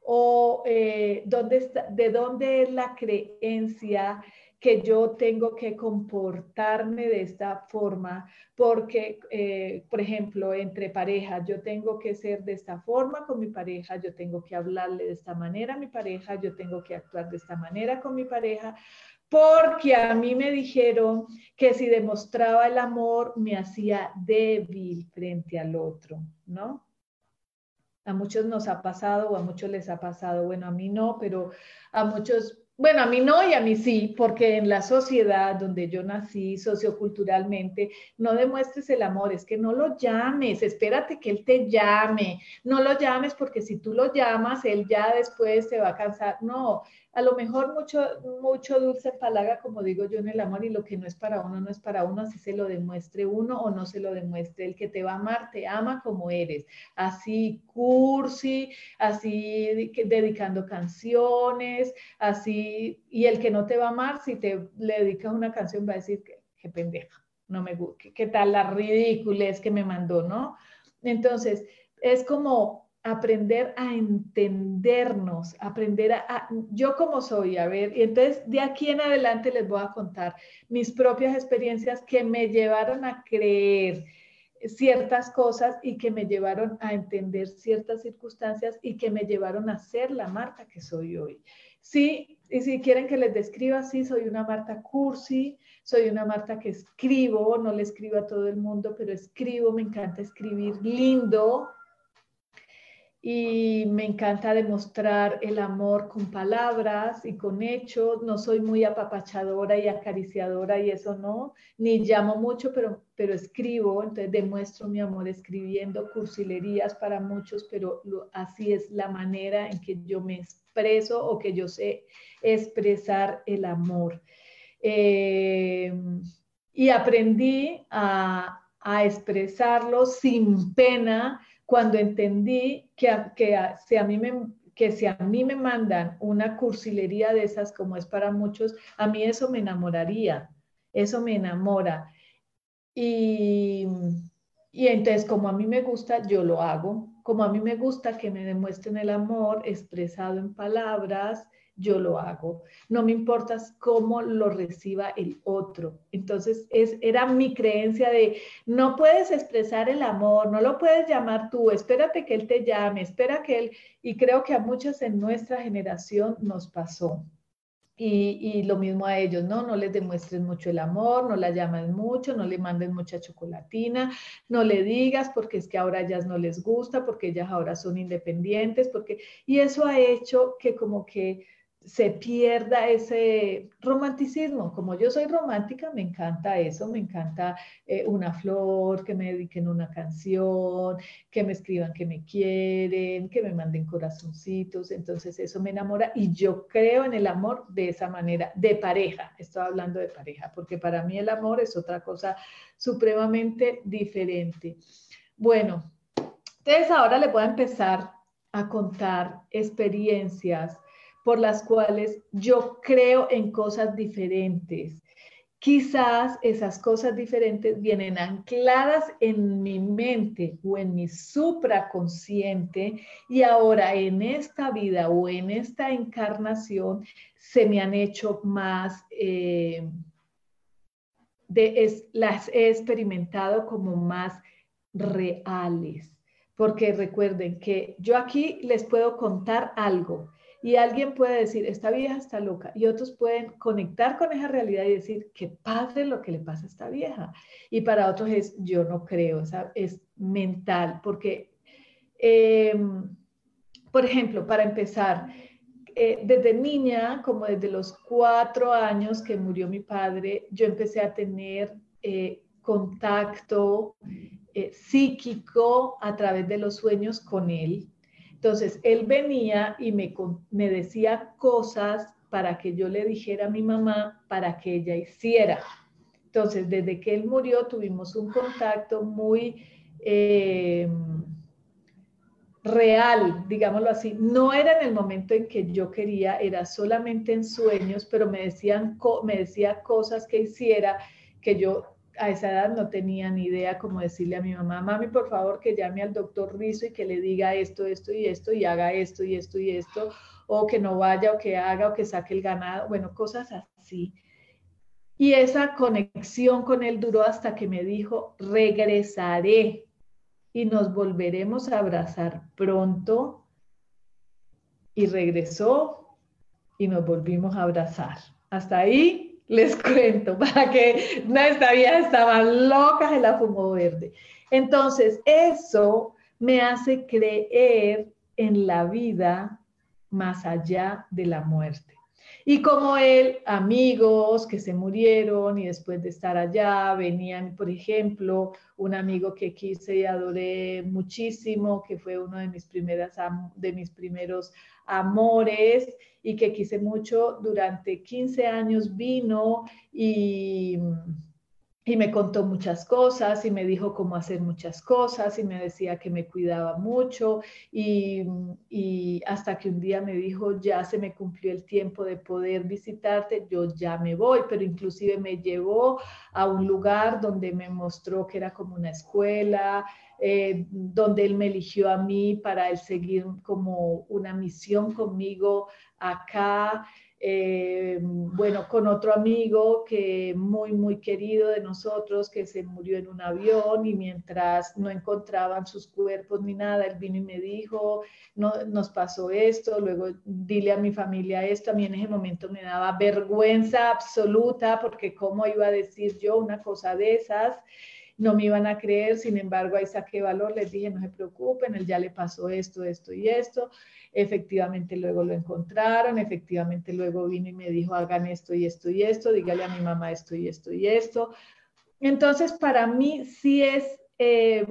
o eh, de dónde es la creencia que yo tengo que comportarme de esta forma, porque, eh, por ejemplo, entre parejas, yo tengo que ser de esta forma con mi pareja, yo tengo que hablarle de esta manera a mi pareja, yo tengo que actuar de esta manera con mi pareja, porque a mí me dijeron que si demostraba el amor me hacía débil frente al otro, ¿no? A muchos nos ha pasado o a muchos les ha pasado, bueno, a mí no, pero a muchos, bueno, a mí no y a mí sí, porque en la sociedad donde yo nací socioculturalmente, no demuestres el amor, es que no lo llames, espérate que él te llame, no lo llames porque si tú lo llamas, él ya después se va a cansar, no, a lo mejor mucho, mucho dulce palaga, como digo yo en el amor, y lo que no es para uno, no es para uno, así se lo demuestre uno o no se lo demuestre. El que te va a amar, te ama como eres, así cursi, así dedicando canciones, así, y el que no te va a amar, si te le dedicas una canción, va a decir que, qué pendeja, no me gusta, qué tal la es que me mandó, ¿no? Entonces, es como aprender a entendernos, aprender a, yo como soy, a ver, y entonces de aquí en adelante les voy a contar mis propias experiencias que me llevaron a creer ciertas cosas y que me llevaron a entender ciertas circunstancias y que me llevaron a ser la Marta que soy hoy. Sí, y si quieren que les describa, sí, soy una Marta cursi, soy una Marta que escribo, no le escribo a todo el mundo, pero escribo, me encanta escribir lindo, y me encanta demostrar el amor con palabras y con hechos. No soy muy apapachadora y acariciadora y eso no, ni llamo mucho, pero, pero escribo, entonces demuestro mi amor escribiendo cursilerías para muchos, pero así es la manera en que yo me expreso o que yo sé expresar el amor. Eh, y aprendí a, a expresarlo sin pena cuando entendí que, que, si a mí me, que si a mí me mandan una cursilería de esas como es para muchos, a mí eso me enamoraría, eso me enamora. Y, y entonces como a mí me gusta, yo lo hago. Como a mí me gusta que me demuestren el amor expresado en palabras, yo lo hago. No me importa cómo lo reciba el otro. Entonces, es, era mi creencia de, no puedes expresar el amor, no lo puedes llamar tú, espérate que él te llame, espera que él, y creo que a muchas en nuestra generación nos pasó. Y, y, lo mismo a ellos, ¿no? No les demuestres mucho el amor, no la llamen mucho, no le manden mucha chocolatina, no le digas porque es que ahora ellas no les gusta, porque ellas ahora son independientes, porque... Y eso ha hecho que como que se pierda ese romanticismo. Como yo soy romántica, me encanta eso, me encanta eh, una flor, que me dediquen una canción, que me escriban que me quieren, que me manden corazoncitos. Entonces eso me enamora y yo creo en el amor de esa manera, de pareja. Estoy hablando de pareja, porque para mí el amor es otra cosa supremamente diferente. Bueno, entonces ahora le voy a empezar a contar experiencias por las cuales yo creo en cosas diferentes. Quizás esas cosas diferentes vienen ancladas en mi mente o en mi supraconsciente y ahora en esta vida o en esta encarnación se me han hecho más, eh, de, las he experimentado como más reales. Porque recuerden que yo aquí les puedo contar algo, y alguien puede decir, esta vieja está loca. Y otros pueden conectar con esa realidad y decir, qué padre lo que le pasa a esta vieja. Y para otros es, yo no creo, es mental. Porque, em, por ejemplo, para empezar, eh, desde niña, como desde los cuatro años que murió mi padre, yo empecé a tener eh, contacto eh, psíquico a través de los sueños con él. Entonces, él venía y me, decía cosas para que yo le dijera a mi mamá para que ella hiciera. Entonces, desde que él murió, tuvimos un contacto muy eh, real, digámoslo así. No era en el momento en que yo quería, era solamente en sueños, pero me, decían, me decía cosas que hiciera que yo a esa edad no tenía ni idea cómo decirle a mi mamá, mami, por favor, que llame al doctor Rizo y que le diga esto, esto y esto y haga esto y esto y esto, o que no vaya o que haga o que saque el ganado, bueno, cosas así. Y esa conexión con él duró hasta que me dijo, regresaré y nos volveremos a abrazar pronto. Y regresó y nos volvimos a abrazar. Hasta ahí les cuento, para que no, esta vieja estaba loca, en la fumo verde. Entonces, eso me hace creer en la vida más allá de la muerte. Y como él, amigos que se murieron y después de estar allá venían, por ejemplo, un amigo que quise y adoré muchísimo, que fue uno de mis, primeras, de mis primeros amores y que quise mucho durante 15 años, vino y y me contó muchas cosas y me dijo cómo hacer muchas cosas y me decía que me cuidaba mucho y, hasta que un día me dijo, ya se me cumplió el tiempo de poder visitarte, yo ya me voy, pero inclusive me llevó a un lugar donde me mostró que era como una escuela, eh, donde él me eligió a mí para él seguir como una misión conmigo acá. Eh, bueno, con otro amigo que muy, muy querido de nosotros, que se murió en un avión y mientras no encontraban sus cuerpos ni nada, él vino y me dijo, no, nos pasó esto, luego dile a mi familia esto, a mí en ese momento me daba vergüenza absoluta porque cómo iba a decir yo una cosa de esas no me iban a creer, sin embargo ahí saqué valor, les dije no se preocupen, él ya le pasó esto, esto y esto, efectivamente luego lo encontraron, efectivamente luego vino y me dijo, hagan esto y esto y esto, dígale a mi mamá esto y esto y esto. Entonces, para mí sí es eh,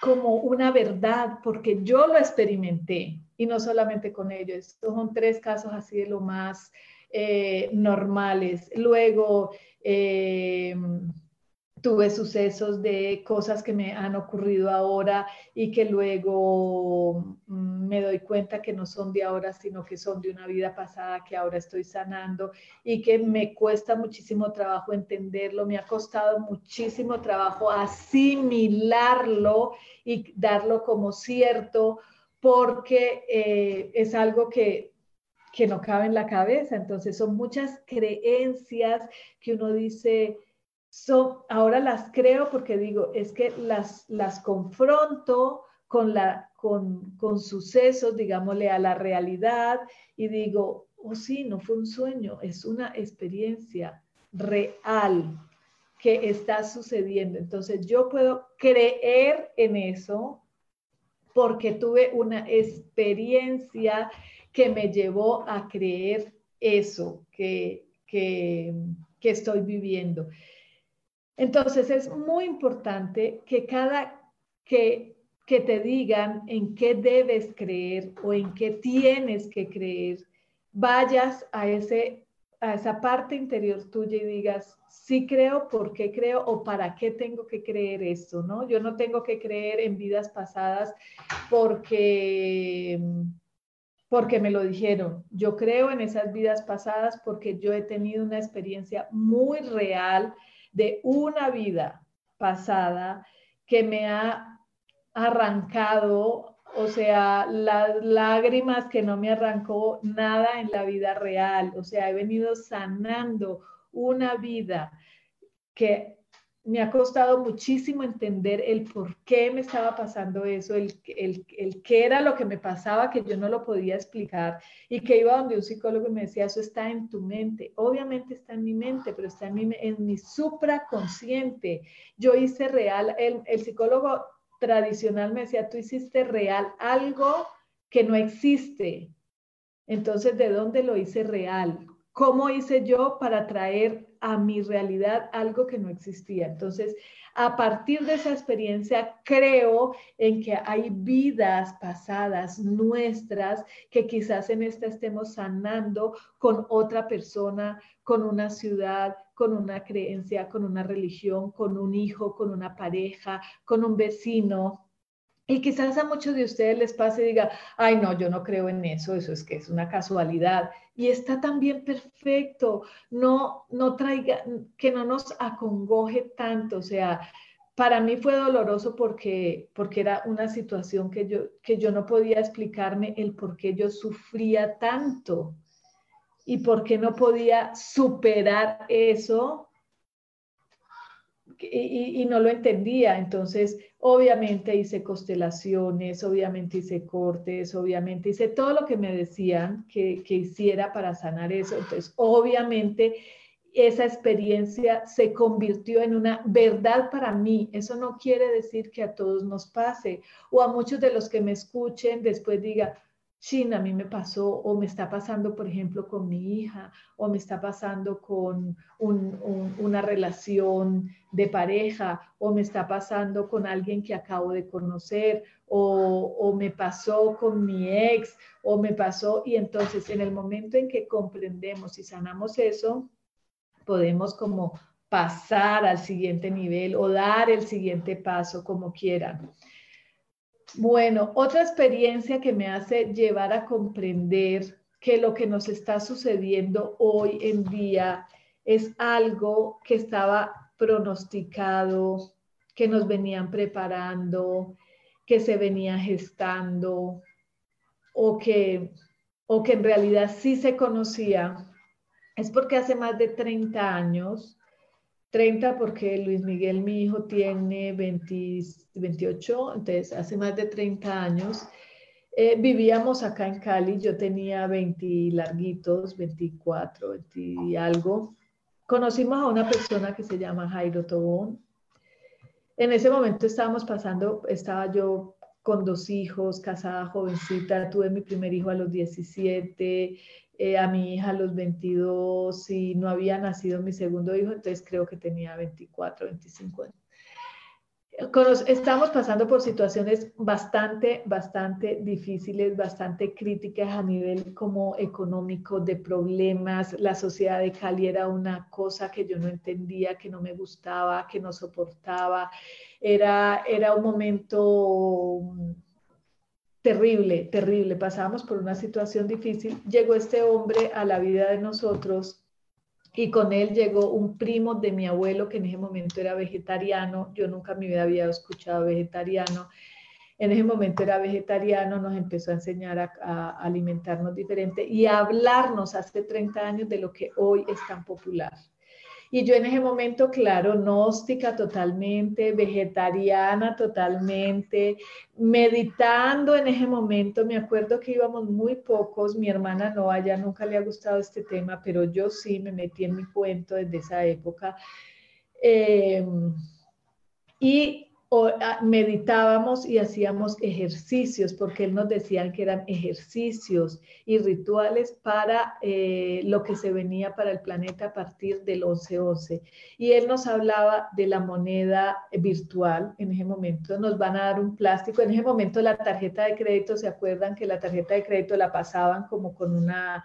como una verdad, porque yo lo experimenté y no solamente con ellos. Estos son tres casos así de lo más eh, normales. Luego, eh, tuve sucesos de cosas que me han ocurrido ahora y que luego mm, me doy cuenta que no son de ahora, sino que son de una vida pasada que ahora estoy sanando y que me cuesta muchísimo trabajo entenderlo, me ha costado muchísimo trabajo asimilarlo y darlo como cierto porque eh, es algo que que no cabe en la cabeza. Entonces son muchas creencias que uno dice, ahora las creo porque digo, es que las, las confronto con, la, con, con sucesos, digámosle, a la realidad y digo, oh sí, no fue un sueño, es una experiencia real que está sucediendo. Entonces yo puedo creer en eso porque tuve una experiencia que me llevó a creer eso que, que, que estoy viviendo. Entonces es muy importante que cada que, que te digan en qué debes creer o en qué tienes que creer, vayas a, ese, a esa parte interior tuya y digas, sí creo, ¿por qué creo o para qué tengo que creer esto? ¿no? Yo no tengo que creer en vidas pasadas porque porque me lo dijeron. Yo creo en esas vidas pasadas porque yo he tenido una experiencia muy real de una vida pasada que me ha arrancado, o sea, las lágrimas que no me arrancó nada en la vida real, o sea, he venido sanando una vida que me ha costado muchísimo entender el por qué me estaba pasando eso, el, el, el, qué era lo que me pasaba que yo no lo podía explicar y que iba donde un psicólogo y me decía, eso está en tu mente. Obviamente está en mi mente, pero está en mi, en mi supraconsciente. Yo hice real, el, el psicólogo tradicional me decía, tú hiciste real algo que no existe. Entonces, ¿de dónde lo hice real? ¿Cómo hice yo para traer a mi realidad algo que no existía. Entonces, a partir de esa experiencia, creo en que hay vidas pasadas nuestras que quizás en esta estemos sanando con otra persona, con una ciudad, con una creencia, con una religión, con un hijo, con una pareja, con un vecino, y quizás a muchos de ustedes les pase y diga, ay, no, yo no creo en eso, eso es que es una casualidad. Y está también perfecto, no, no traiga, que no nos acongoje tanto. O sea, para mí fue doloroso porque, porque era una situación que yo, que yo no podía explicarme el por qué yo sufría tanto y por qué no podía superar eso y, no lo entendía. Entonces, obviamente hice constelaciones, obviamente hice cortes, obviamente hice todo lo que me decían que, que hiciera para sanar eso. Entonces, obviamente esa experiencia se convirtió en una verdad para mí. Eso no quiere decir que a todos nos pase o a muchos de los que me escuchen después diga, China, a mí me pasó o me está pasando, por ejemplo, con mi hija o me está pasando con una relación de pareja o me está pasando con alguien que acabo de conocer o, o me pasó con mi ex o me pasó y entonces en el momento en que comprendemos y sanamos eso, podemos como pasar al siguiente nivel o dar el siguiente paso como quieran. Bueno, otra experiencia que me hace llevar a comprender que lo que nos está sucediendo hoy en día es algo que estaba pronosticado, que nos venían preparando, que se venía gestando o que, o que en realidad sí se conocía, es porque hace más de 30 años 30 porque Luis Miguel, mi hijo, tiene 28, entonces hace más de 30 años. Eh, vivíamos acá en Cali, yo tenía 20 larguitos, 24, 20 y algo. Conocimos a una persona que se llama Jairo Tobón. En ese momento estábamos pasando, estaba yo con dos hijos, casada, jovencita, tuve mi primer hijo a los 17, eh, a mi hija a los 22 y no había nacido mi segundo hijo, entonces creo que tenía 24, 25 años. Estamos pasando por situaciones bastante, bastante difíciles, bastante críticas a nivel como económico, de problemas. La sociedad de Cali era una cosa que yo no entendía, que no me gustaba, que no soportaba. Era, era un momento terrible, terrible. Pasábamos por una situación difícil. Llegó este hombre a la vida de nosotros y con él llegó un primo de mi abuelo que en ese momento era vegetariano. Yo nunca en mi vida había escuchado vegetariano. En ese momento era vegetariano, nos empezó a enseñar a, a alimentarnos diferente y a hablarnos hace 30 años de lo que hoy es tan popular. Y yo en ese momento, claro, gnóstica totalmente, vegetariana totalmente, meditando en ese momento, me acuerdo que íbamos muy pocos, mi hermana no, a ella nunca le ha gustado este tema, pero yo sí me metí en mi cuento desde esa época. Eh, y Ah, meditábamos y hacíamos ejercicios, porque él nos decía que eran ejercicios y rituales para eh, lo que se venía para el planeta a partir del 11-11. Y él nos hablaba de la moneda virtual en ese momento. Nos van a dar un plástico. En ese momento la tarjeta de crédito, ¿se acuerdan que la tarjeta de crédito la pasaban como con una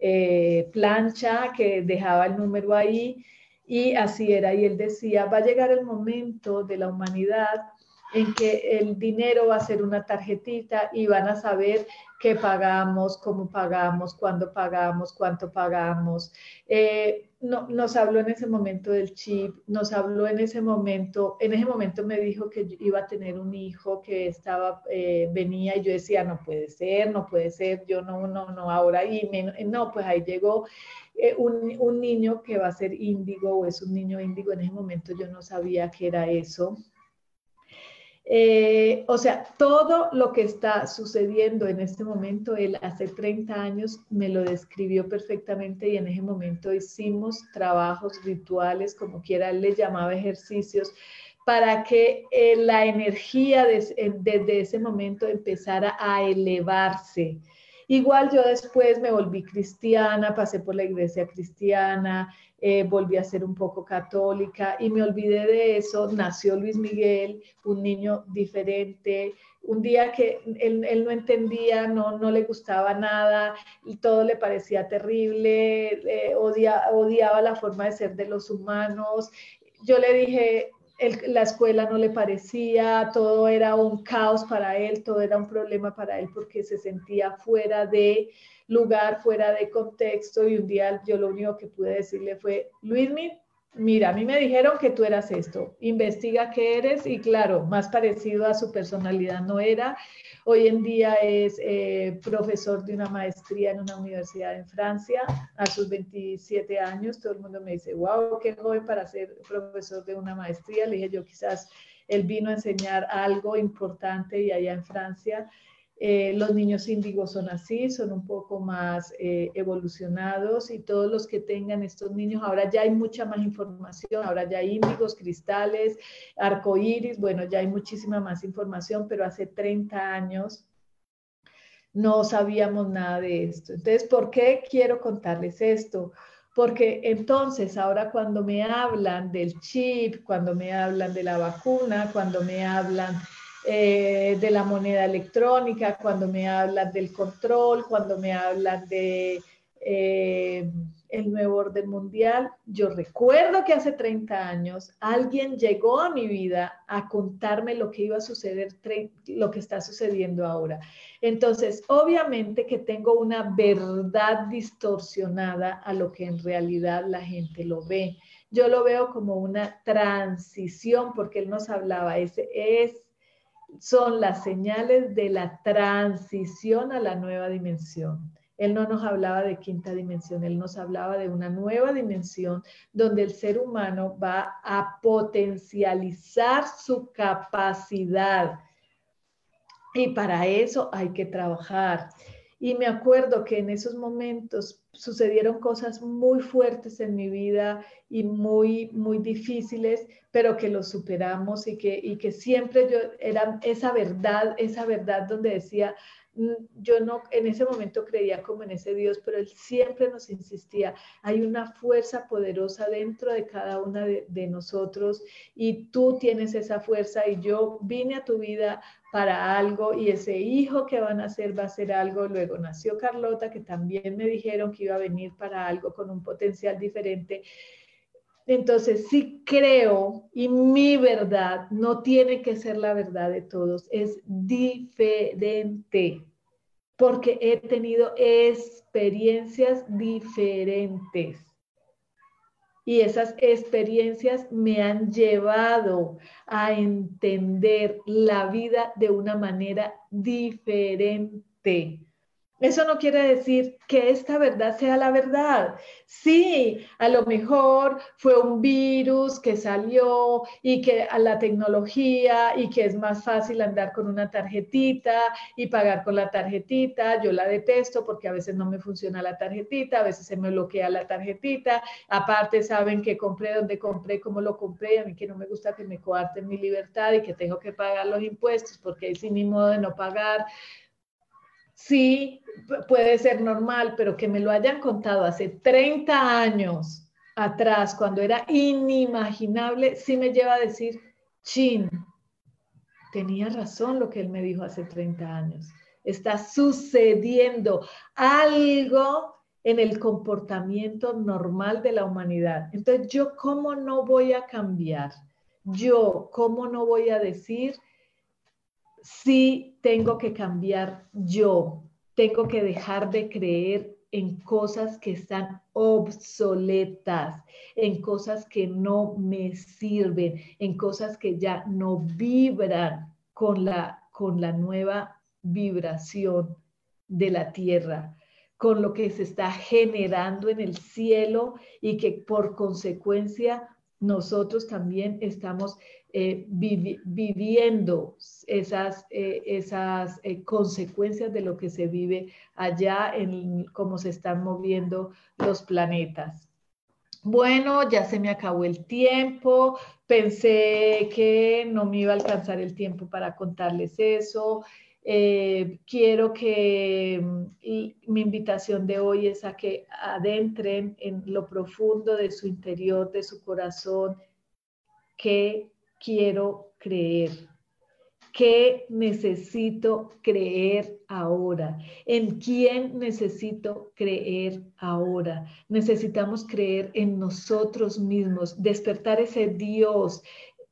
eh, plancha que dejaba el número ahí? Y así era, y él decía, va a llegar el momento de la humanidad en que el dinero va a ser una tarjetita y van a saber qué pagamos, cómo pagamos, cuándo pagamos, cuánto pagamos. Eh, no, nos habló en ese momento del chip, nos habló en ese momento, en ese momento me dijo que iba a tener un hijo que estaba, eh, venía y yo decía, no puede ser, no puede ser, yo no, no, no, ahora, y no, pues ahí llegó eh, un, un, niño que va a ser índigo o es un niño índigo, en ese momento yo no sabía que era eso. Eh, o sea, todo lo que está sucediendo en este momento, él hace 30 años me lo describió perfectamente y en ese momento hicimos trabajos rituales, como quiera, él le llamaba ejercicios, para que eh, la energía desde ese momento empezara a elevarse Igual yo después me volví cristiana, pasé por la iglesia cristiana, eh, volví a ser un poco católica y me olvidé de eso. Nació Luis Miguel, un niño diferente, un día que él, no entendía, no, no, le gustaba nada, y todo le parecía terrible, eh, odiaba la forma de ser de los humanos. Yo le dije, la escuela no le parecía, todo era un caos para él, todo era un problema para él porque se sentía fuera de lugar, fuera de contexto y un día yo lo único que pude decirle fue, Luismi, mira, a mí me dijeron que tú eras esto, investiga qué eres y claro, más parecido a su personalidad no era. Hoy en día es eh, profesor de una maestría en una universidad en Francia a sus 27 años. Todo el mundo me dice, wow, qué joven para ser profesor de una maestría. Le dije yo, quizás él vino a enseñar algo importante y allá en Francia. Eh, los niños índigos son así, son un poco más eh, evolucionados y todos los que tengan estos niños, ahora ya hay mucha más información, ahora ya hay índigos, cristales, arcoíris, bueno, ya hay muchísima más información, pero hace 30 años no sabíamos nada de esto. Entonces, ¿por qué quiero contarles esto? Porque entonces ahora cuando me hablan del chip, cuando me hablan de la vacuna, cuando me hablan eh, de la moneda electrónica, cuando me hablan del control, cuando me hablan de... Eh, el nuevo orden mundial. Yo recuerdo que hace 30 años alguien llegó a mi vida a contarme lo que iba a suceder, lo que está sucediendo ahora. Entonces, obviamente que tengo una verdad distorsionada a lo que en realidad la gente lo ve. Yo lo veo como una transición, porque él nos hablaba, es, son las señales de la transición a la nueva dimensión. Él no nos hablaba de quinta dimensión, él nos hablaba de una nueva dimensión donde el ser humano va a potencializar su capacidad. Y para eso hay que trabajar. Y me acuerdo que en esos momentos sucedieron cosas muy fuertes en mi vida y muy, muy difíciles, pero que los superamos y que, y que siempre yo era esa verdad, esa verdad donde decía, Mm, yo no en ese momento creía como en ese Dios, pero Él siempre nos insistía, hay una fuerza poderosa dentro de cada una de, nosotros y tú tienes esa fuerza y yo vine a tu vida para algo y ese hijo que van a ser va a ser algo. Luego nació Carlota, que también me dijeron que iba a venir para algo con un potencial diferente. Entonces, sí creo y mi verdad no tiene que ser la verdad de todos, es diferente, porque he tenido experiencias diferentes. Y esas experiencias me han llevado a entender la vida de una manera diferente. Eso no quiere decir que esta verdad sea la verdad. Sí, a lo mejor fue un virus que salió y que a la tecnología y que es más fácil andar con una tarjetita y pagar con la tarjetita. Yo la detesto porque a veces no me funciona la tarjetita, a veces se me bloquea la tarjetita. Aparte saben que compré donde compré, cómo lo compré. A mí que no me gusta que me coarten mi libertad y que tengo que pagar los impuestos porque sin mi modo de no pagar sí puede ser normal, pero que me lo hayan contado hace 30 años atrás, cuando era inimaginable, sí me lleva a decir, chin, tenía razón lo que él me dijo hace 30 años. Está sucediendo algo en el comportamiento normal de la humanidad. Entonces, ¿yo cómo no voy a cambiar? Yo, ¿cómo no voy a decir sí tengo que cambiar yo, tengo que dejar de creer en cosas que están obsoletas, en cosas que no me sirven, en cosas que ya no vibran con la, con la nueva vibración de la tierra, con lo que se está generando en el cielo y que por consecuencia nosotros también estamos eh, viviendo esas, eh, esas eh, consecuencias de lo que se vive allá en cómo se están moviendo los planetas. Bueno, ya se me acabó el tiempo, pensé que no me iba a alcanzar el tiempo para contarles eso. quiero que mm, mi invitación de hoy es a que adentren en lo profundo de su interior, de su corazón, que quiero creer? ¿Qué necesito creer ahora? ¿En quién necesito creer ahora? Necesitamos creer en nosotros mismos, despertar ese Dios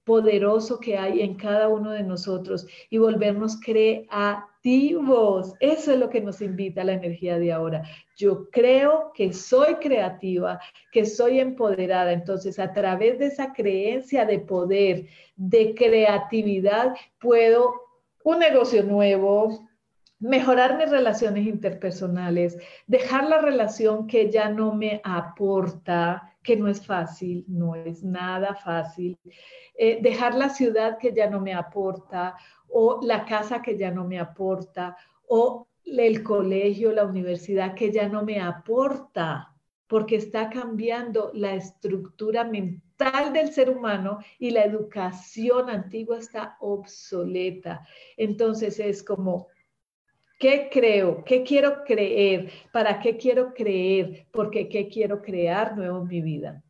poderoso que hay en cada uno de nosotros y volvernos creativos eso es lo que nos invita a la energía de ahora. Yo creo que soy creativa, que soy empoderada. Entonces, a través de esa creencia de poder, de creatividad, puedo un negocio nuevo, mejorar mis relaciones interpersonales, dejar la relación que ya no me aporta, que no es fácil, no es nada fácil, eh, dejar la ciudad que ya no me aporta o la casa que ya no me aporta, o el colegio, la universidad que ya no me aporta, porque está cambiando la estructura mental del ser humano y la educación antigua está obsoleta. Entonces es como, ¿Qué creo? ¿Qué quiero creer? ¿Para qué quiero creer? Porque ¿qué quiero crear nuevo en mi vida?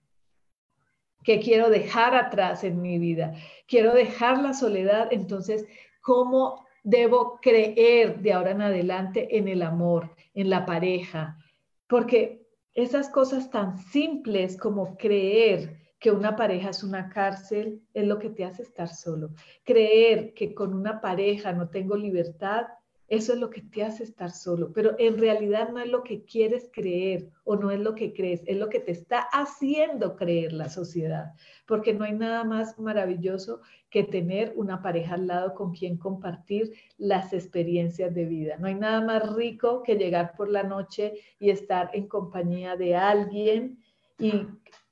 ¿Qué quiero dejar atrás en mi vida? Quiero dejar la soledad, entonces, ¿cómo debo creer de ahora en adelante en el amor, en la pareja? Porque esas cosas tan simples como creer que una pareja es una cárcel es lo que te hace estar solo. Creer que con una pareja no tengo libertad eso es lo que te hace estar solo, pero en realidad no es lo que quieres creer o no es lo que crees, es lo que te está haciendo creer la sociedad, porque no hay nada más maravilloso que tener una pareja al lado con quien compartir las experiencias de vida. No hay nada más rico que llegar por la noche y estar en compañía de alguien y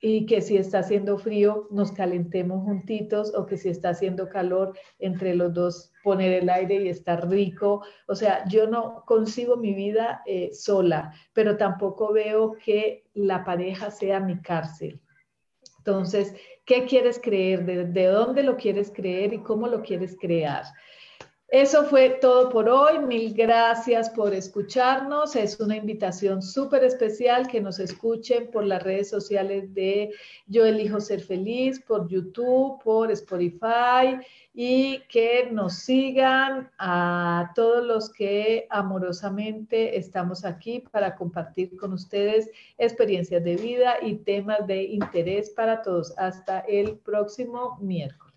y que si está haciendo frío nos calentemos juntitos o que si está haciendo calor entre los dos poner el aire y estar rico. O sea, yo no consigo mi vida eh, sola, pero tampoco veo que la pareja sea mi cárcel. Entonces, ¿qué quieres creer? ¿De, dónde lo quieres creer y cómo lo quieres crear? Eso fue todo por hoy. Mil gracias por escucharnos. Es una invitación súper especial que nos escuchen por las redes sociales de Yo Elijo Ser Feliz, por YouTube, por Spotify y que nos sigan a todos los que amorosamente estamos aquí para compartir con ustedes experiencias de vida y temas de interés para todos. Hasta el próximo miércoles.